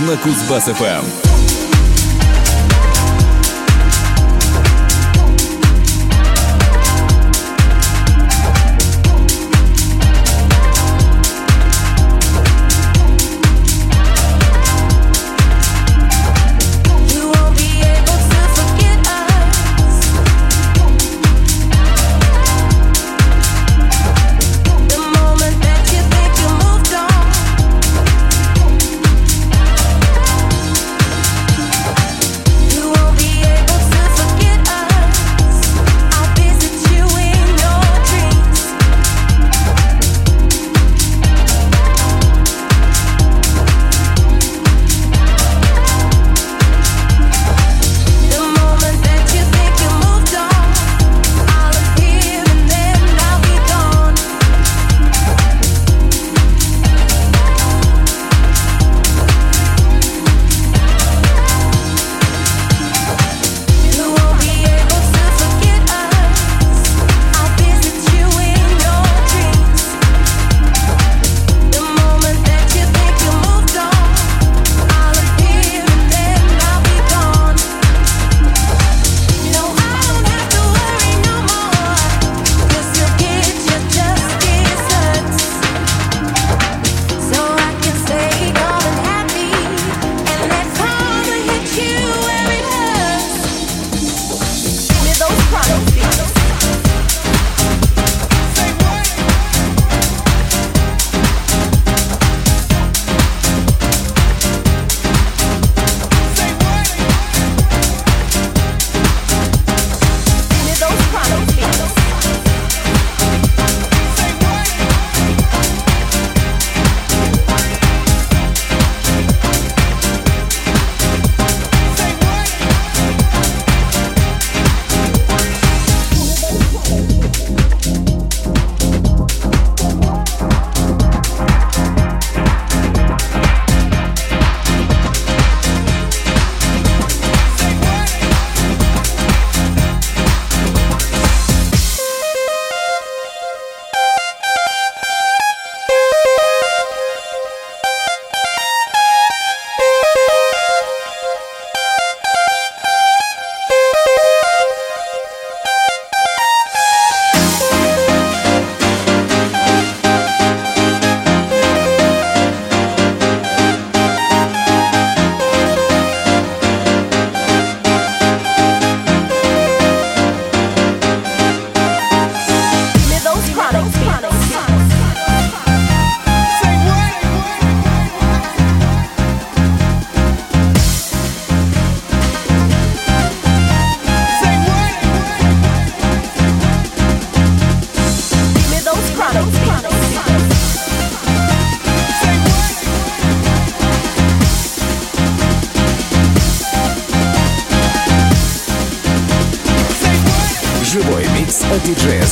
на Кузбасс-ФМ.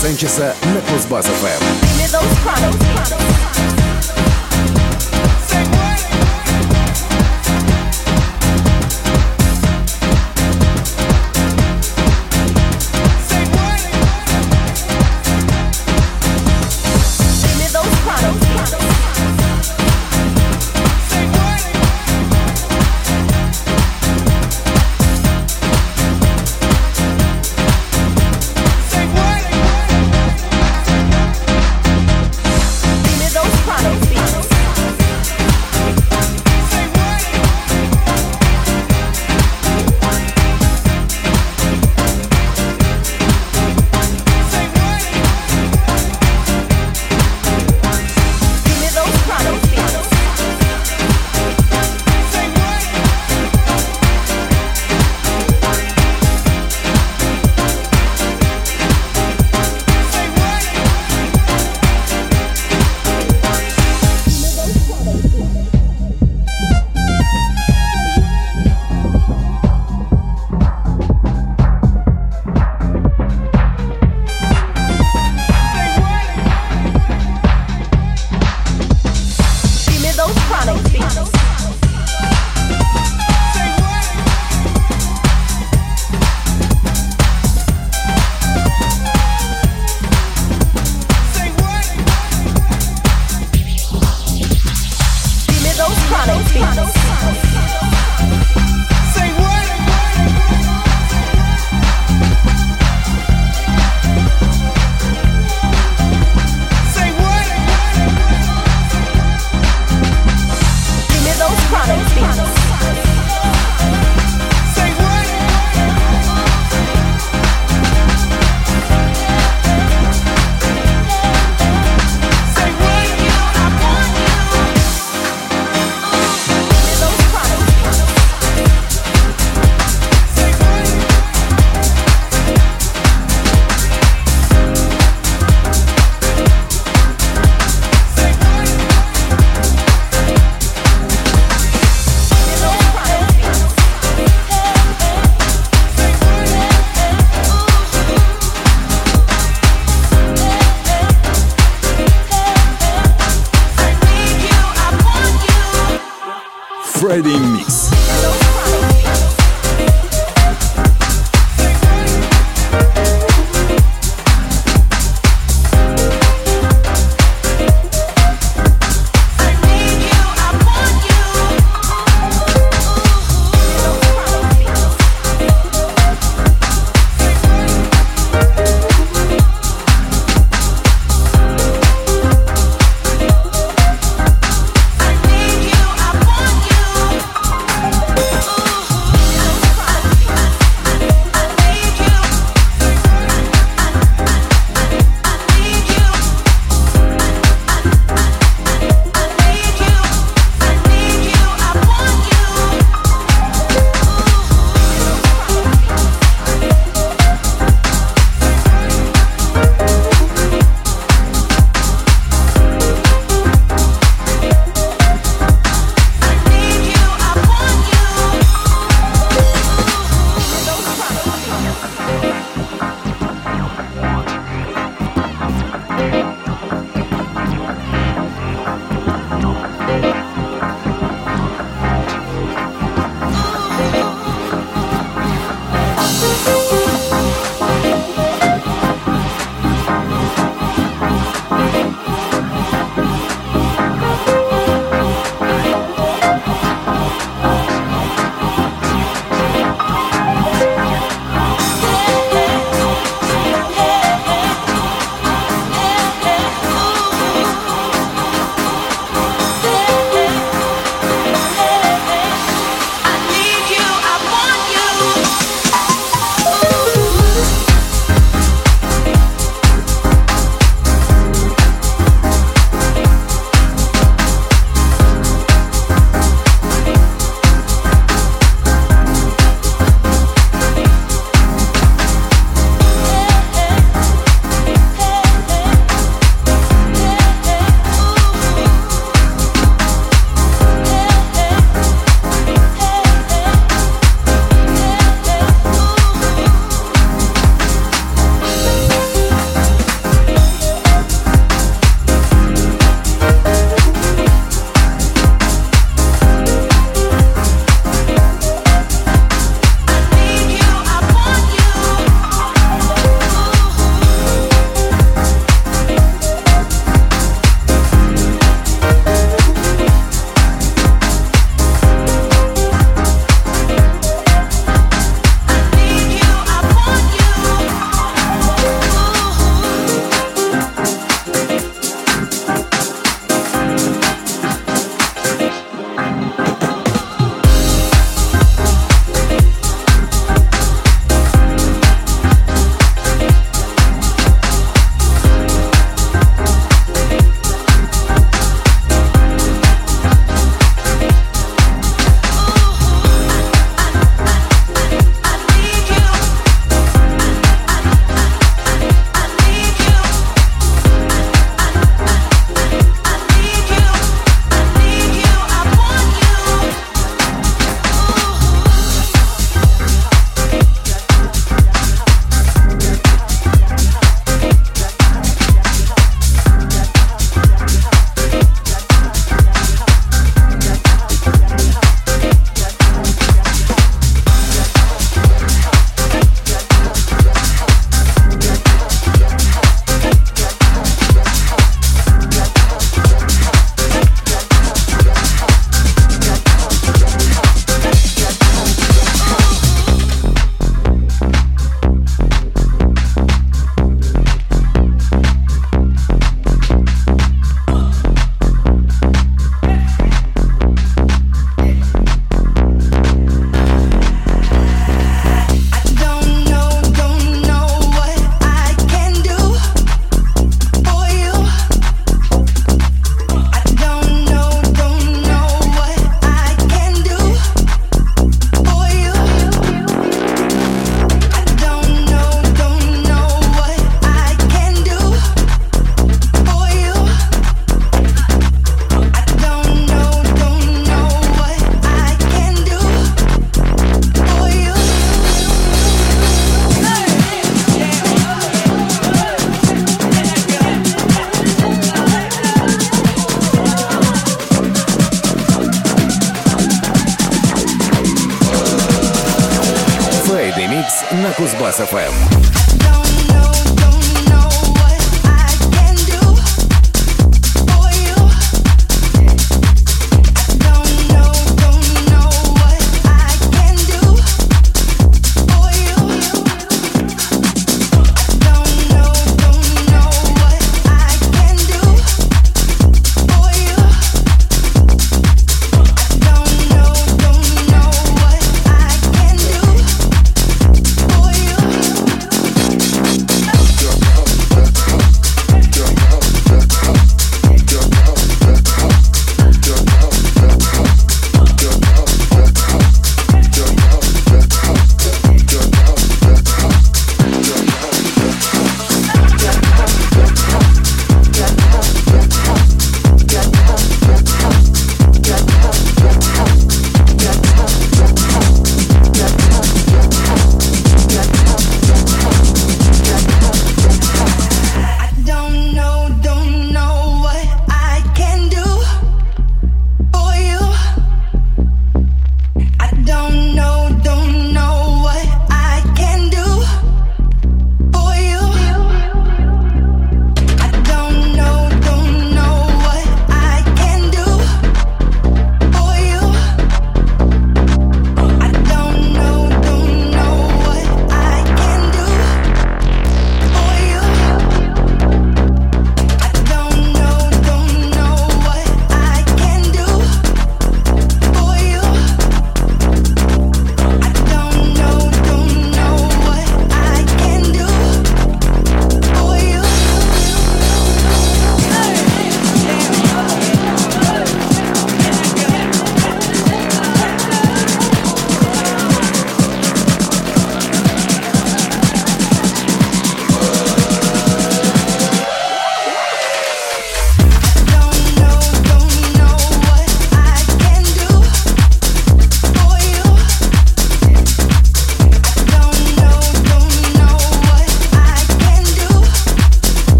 Санчеса на Кузбасс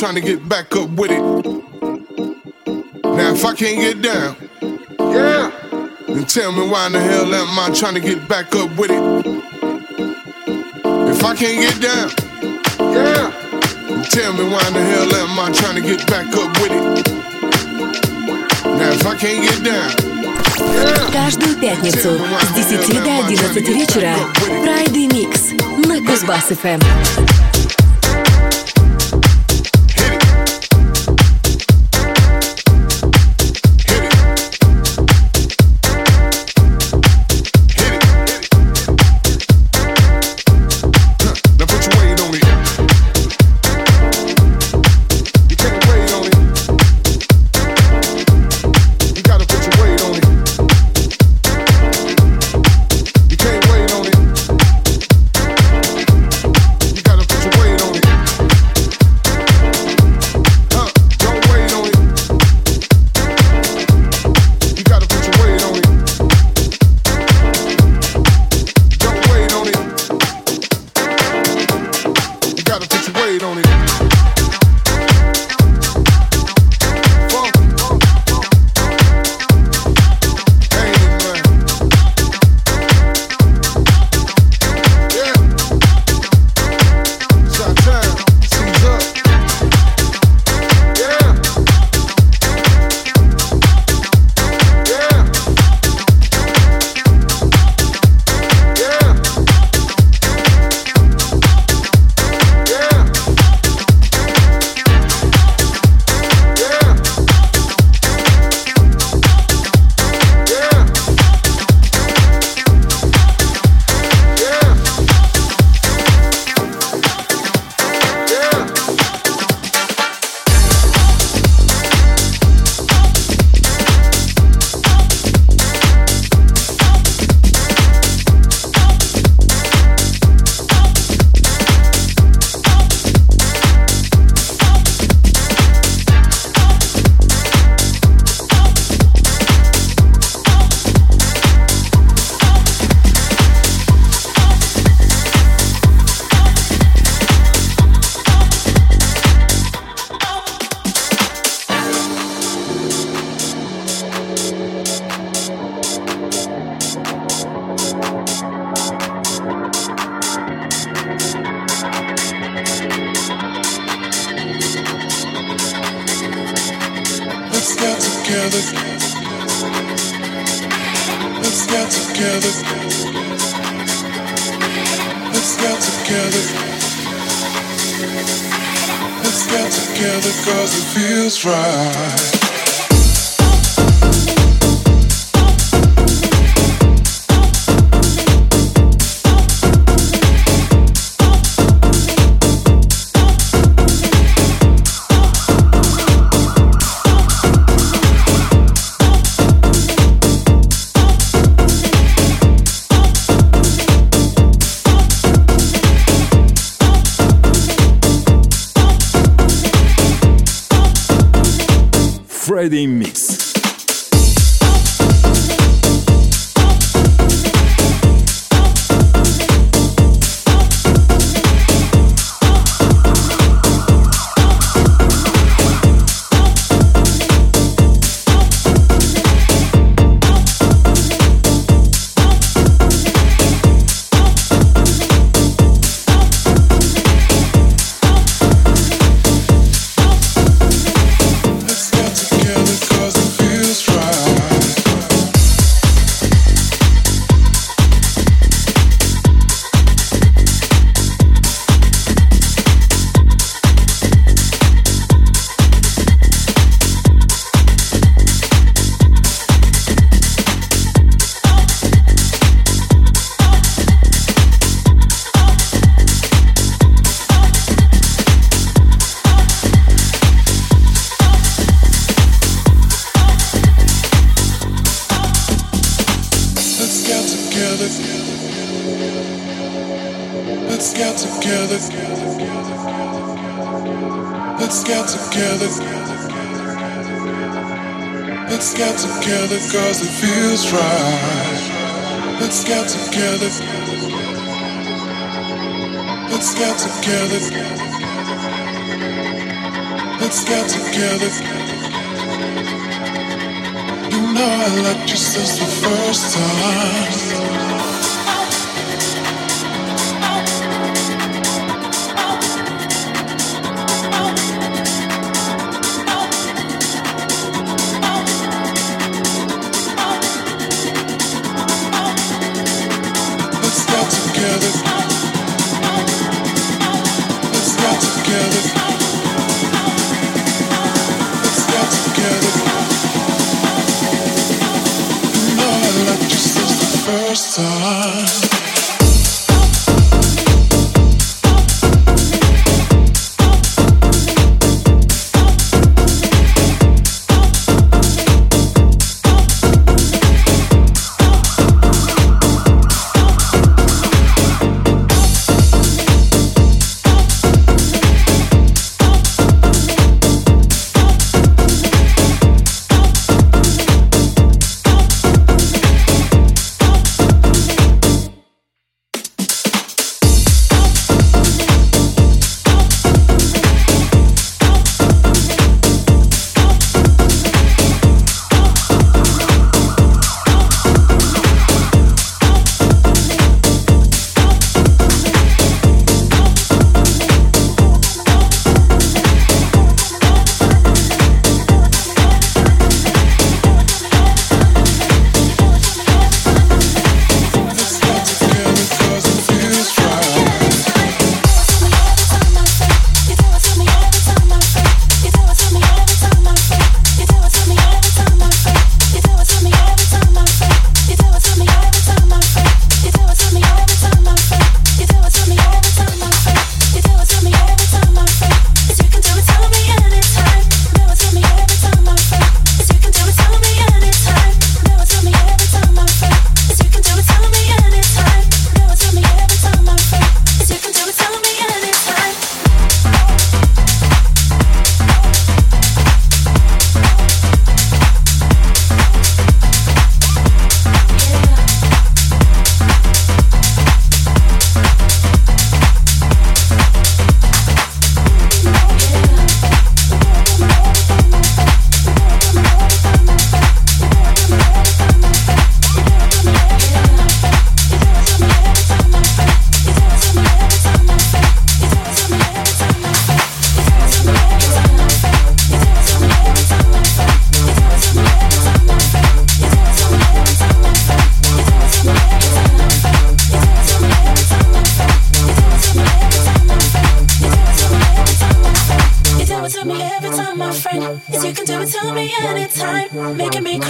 trying to get back up with it? Now, if I can't get down, yeah, then tell me why in the hell am I trying to get back up with it? If I can't get down, yeah, then tell me why in the hell am I trying to get back up with it? Now, if I can't get down, Каждую пятницу с 10 до 11 вечера Friday Mix на Кузбасс-ФМ.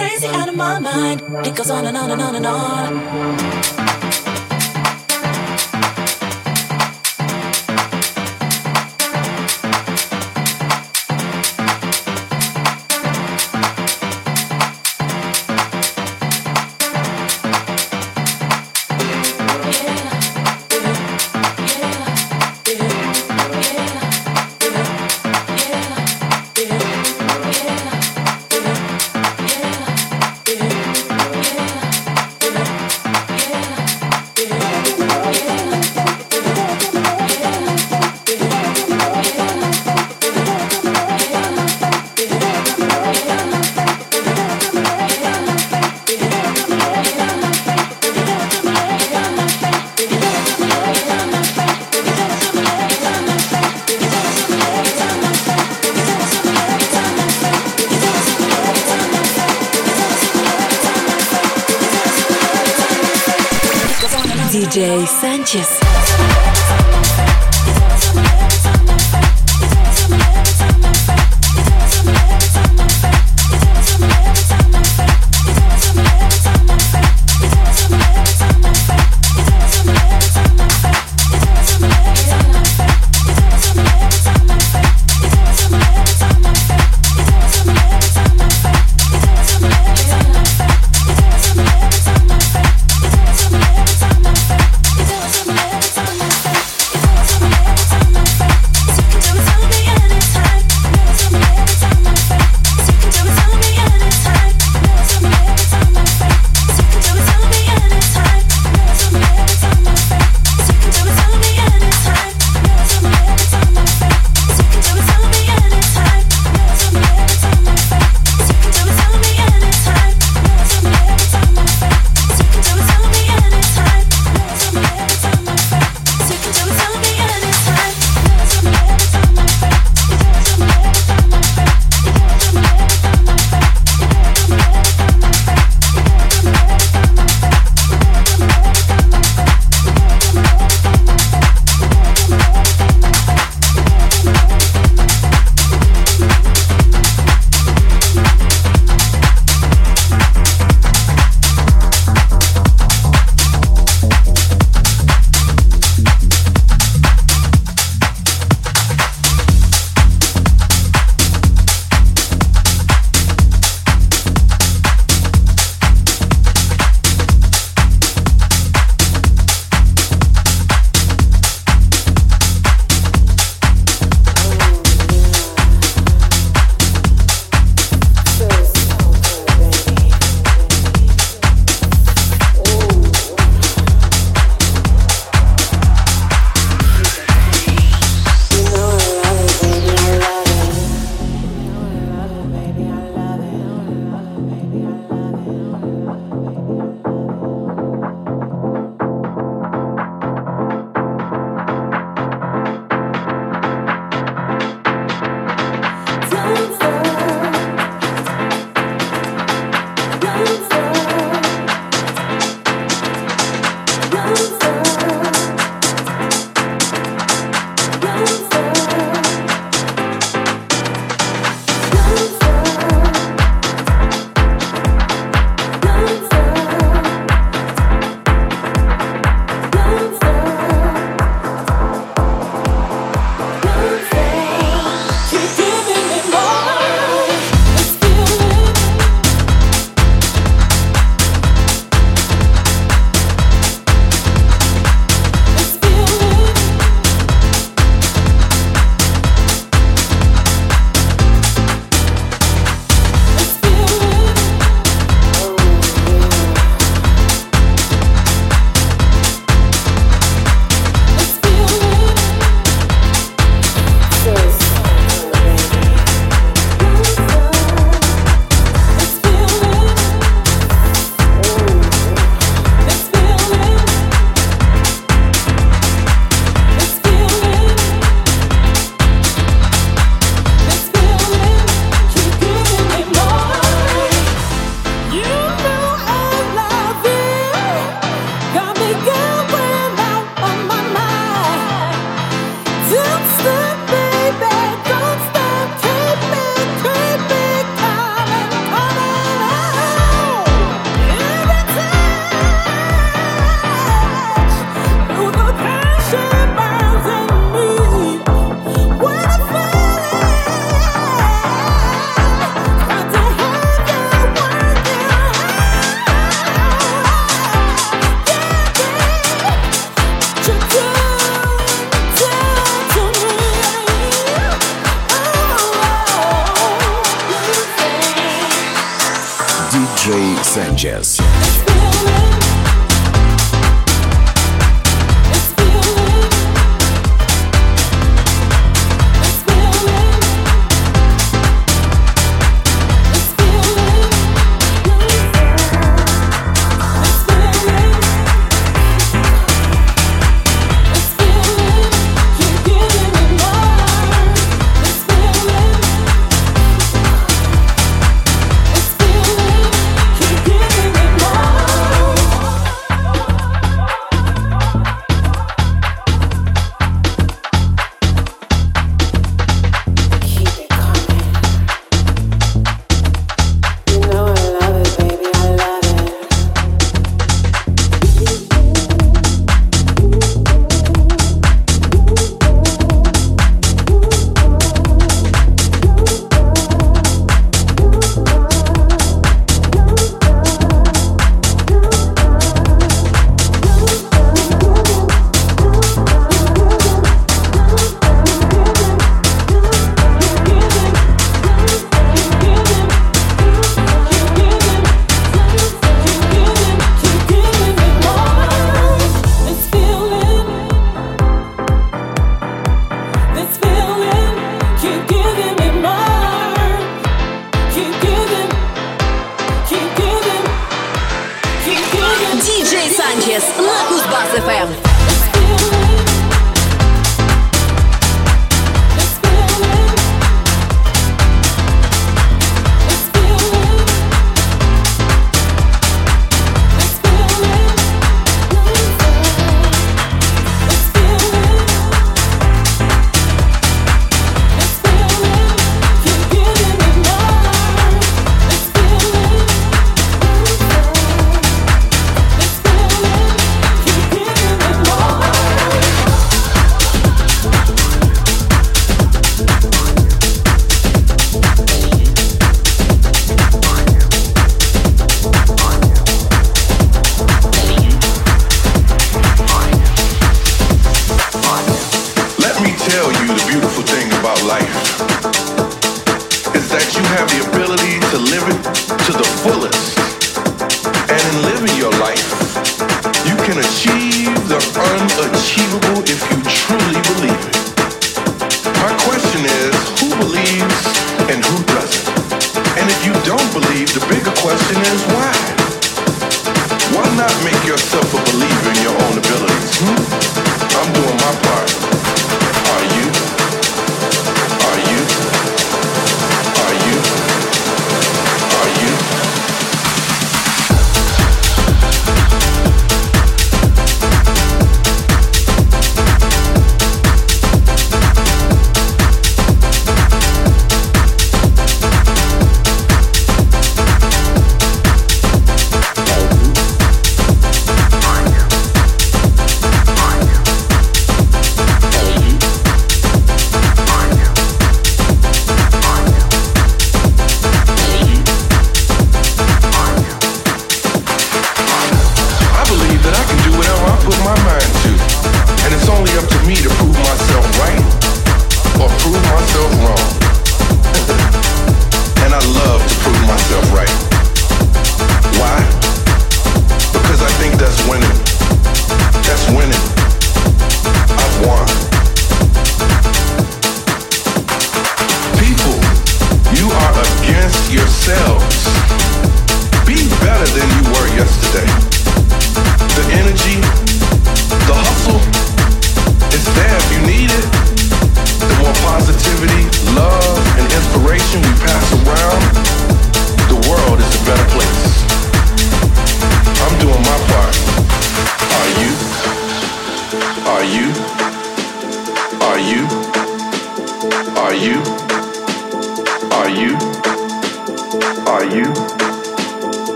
crazy out of my mind. It goes on and on and on and on.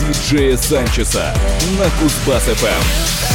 Диджея Санчеса на Кузбасс-ФМ.